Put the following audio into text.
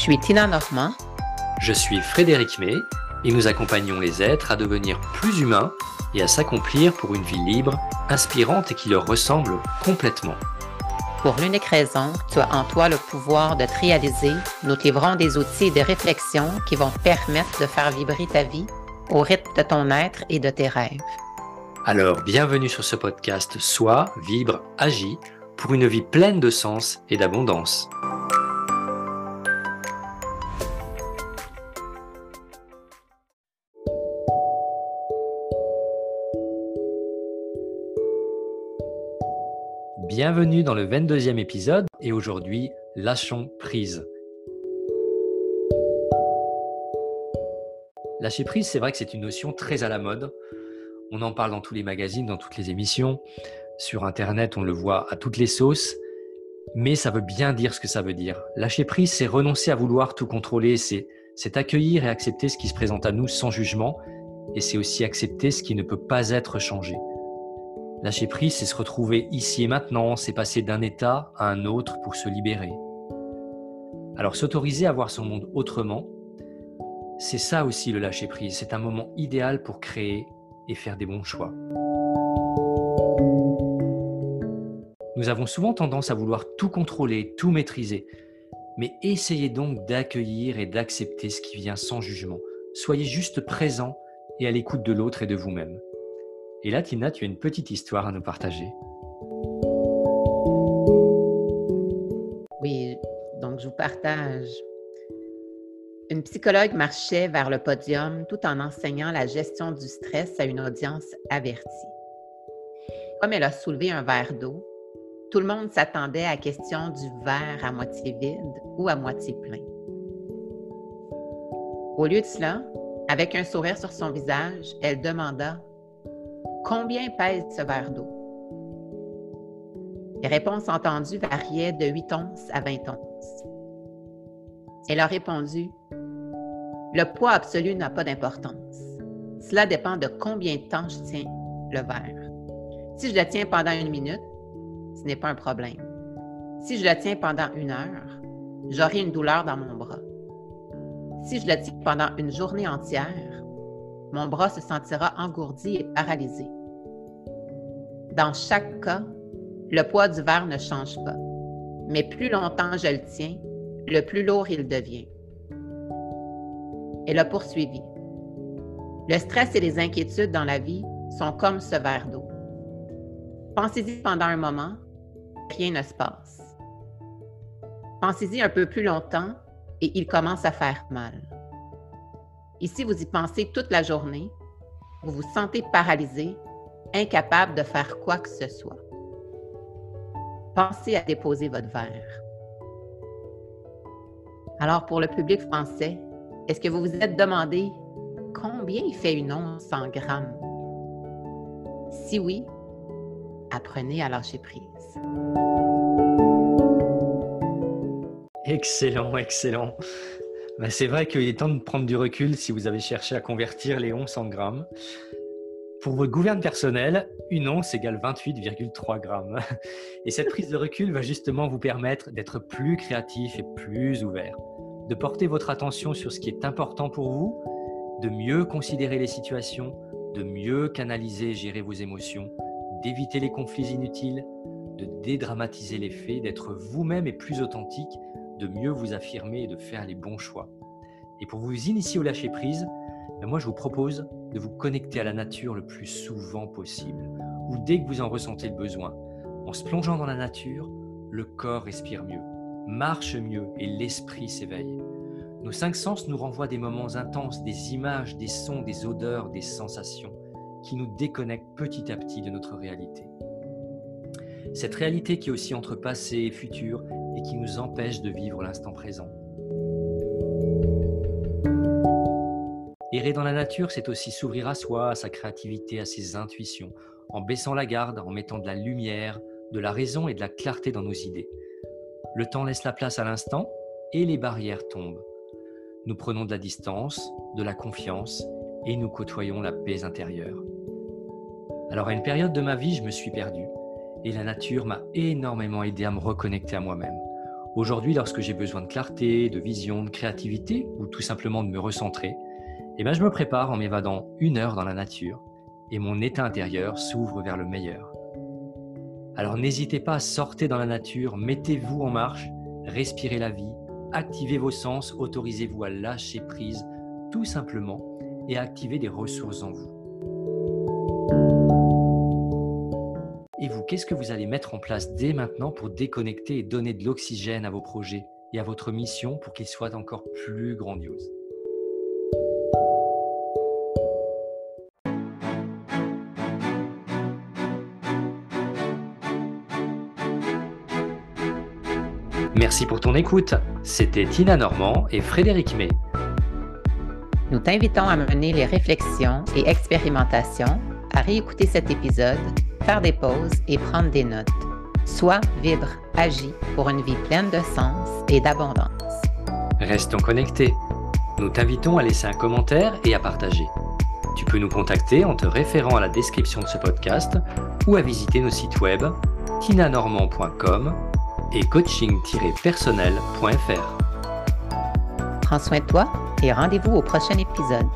suis Tina Normand? Je suis Frédéric May et nous accompagnons les êtres à devenir plus humains et à s'accomplir pour une vie libre, inspirante et qui leur ressemble complètement. Pour l'unique raison, tu as en toi le pouvoir de te réaliser, nous te livrons des outils de réflexion qui vont te permettre de faire vibrer ta vie au rythme de ton être et de tes rêves. Alors, bienvenue sur ce podcast Sois, vibre, agis pour une vie pleine de sens et d'abondance. Bienvenue dans le 22e épisode et aujourd'hui, lâchons prise. Lâcher prise, c'est vrai que c'est une notion très à la mode. On en parle dans tous les magazines, dans toutes les émissions. Sur Internet, on le voit à toutes les sauces. Mais ça veut bien dire ce que ça veut dire. Lâcher prise, c'est renoncer à vouloir tout contrôler. C'est accueillir et accepter ce qui se présente à nous sans jugement. Et c'est aussi accepter ce qui ne peut pas être changé. Lâcher prise, c'est se retrouver ici et maintenant, c'est passer d'un état à un autre pour se libérer. Alors s'autoriser à voir son monde autrement, c'est ça aussi le lâcher prise, c'est un moment idéal pour créer et faire des bons choix. Nous avons souvent tendance à vouloir tout contrôler, tout maîtriser, mais essayez donc d'accueillir et d'accepter ce qui vient sans jugement. Soyez juste présent et à l'écoute de l'autre et de vous-même. Et là, Tina, tu as une petite histoire à nous partager. Oui, donc je vous partage. Une psychologue marchait vers le podium tout en enseignant la gestion du stress à une audience avertie. Comme elle a soulevé un verre d'eau, tout le monde s'attendait à la question du verre à moitié vide ou à moitié plein. Au lieu de cela, avec un sourire sur son visage, elle demanda Combien pèse ce verre d'eau? Les réponses entendues variaient de 8 onces à 20 onces. Elle a répondu Le poids absolu n'a pas d'importance. Cela dépend de combien de temps je tiens le verre. Si je le tiens pendant une minute, ce n'est pas un problème. Si je le tiens pendant une heure, j'aurai une douleur dans mon bras. Si je le tiens pendant une journée entière, mon bras se sentira engourdi et paralysé. Dans chaque cas, le poids du verre ne change pas, mais plus longtemps je le tiens, le plus lourd il devient. Elle a poursuivi. Le stress et les inquiétudes dans la vie sont comme ce verre d'eau. Pensez-y pendant un moment, rien ne se passe. Pensez-y un peu plus longtemps et il commence à faire mal. Ici, vous y pensez toute la journée, vous vous sentez paralysé incapable de faire quoi que ce soit. Pensez à déposer votre verre. Alors, pour le public français, est-ce que vous vous êtes demandé combien il fait une once en grammes? Si oui, apprenez à lâcher prise. Excellent, excellent. Ben, c'est vrai qu'il est temps de prendre du recul si vous avez cherché à convertir les onces en grammes. Pour votre gouverne personnelle, une once égale 28,3 grammes. Et cette prise de recul va justement vous permettre d'être plus créatif et plus ouvert, de porter votre attention sur ce qui est important pour vous, de mieux considérer les situations, de mieux canaliser et gérer vos émotions, d'éviter les conflits inutiles, de dédramatiser les faits, d'être vous-même et plus authentique, de mieux vous affirmer et de faire les bons choix. Et pour vous initier au lâcher-prise, ben moi je vous propose de vous connecter à la nature le plus souvent possible, ou dès que vous en ressentez le besoin. En se plongeant dans la nature, le corps respire mieux, marche mieux et l'esprit s'éveille. Nos cinq sens nous renvoient des moments intenses, des images, des sons, des odeurs, des sensations qui nous déconnectent petit à petit de notre réalité. Cette réalité qui est aussi entre passé et futur et qui nous empêche de vivre l'instant présent. Errer dans la nature, c'est aussi s'ouvrir à soi, à sa créativité, à ses intuitions, en baissant la garde, en mettant de la lumière, de la raison et de la clarté dans nos idées. Le temps laisse la place à l'instant et les barrières tombent. Nous prenons de la distance, de la confiance et nous côtoyons la paix intérieure. Alors à une période de ma vie, je me suis perdu et la nature m'a énormément aidé à me reconnecter à moi-même. Aujourd'hui, lorsque j'ai besoin de clarté, de vision, de créativité ou tout simplement de me recentrer, eh ben, je me prépare en m'évadant une heure dans la nature et mon état intérieur s'ouvre vers le meilleur. Alors n'hésitez pas à sortir dans la nature, mettez-vous en marche, respirez la vie, activez vos sens, autorisez-vous à lâcher prise tout simplement et à activer des ressources en vous. Et vous, qu'est-ce que vous allez mettre en place dès maintenant pour déconnecter et donner de l'oxygène à vos projets et à votre mission pour qu'ils soient encore plus grandioses? Merci pour ton écoute. C'était Tina Normand et Frédéric May. Nous t'invitons à mener les réflexions et expérimentations, à réécouter cet épisode, faire des pauses et prendre des notes. Sois, vibre, agis pour une vie pleine de sens et d'abondance. Restons connectés. Nous t'invitons à laisser un commentaire et à partager. Tu peux nous contacter en te référant à la description de ce podcast ou à visiter nos sites web tinanormand.com et coaching-personnel.fr. Prends soin de toi et rendez-vous au prochain épisode.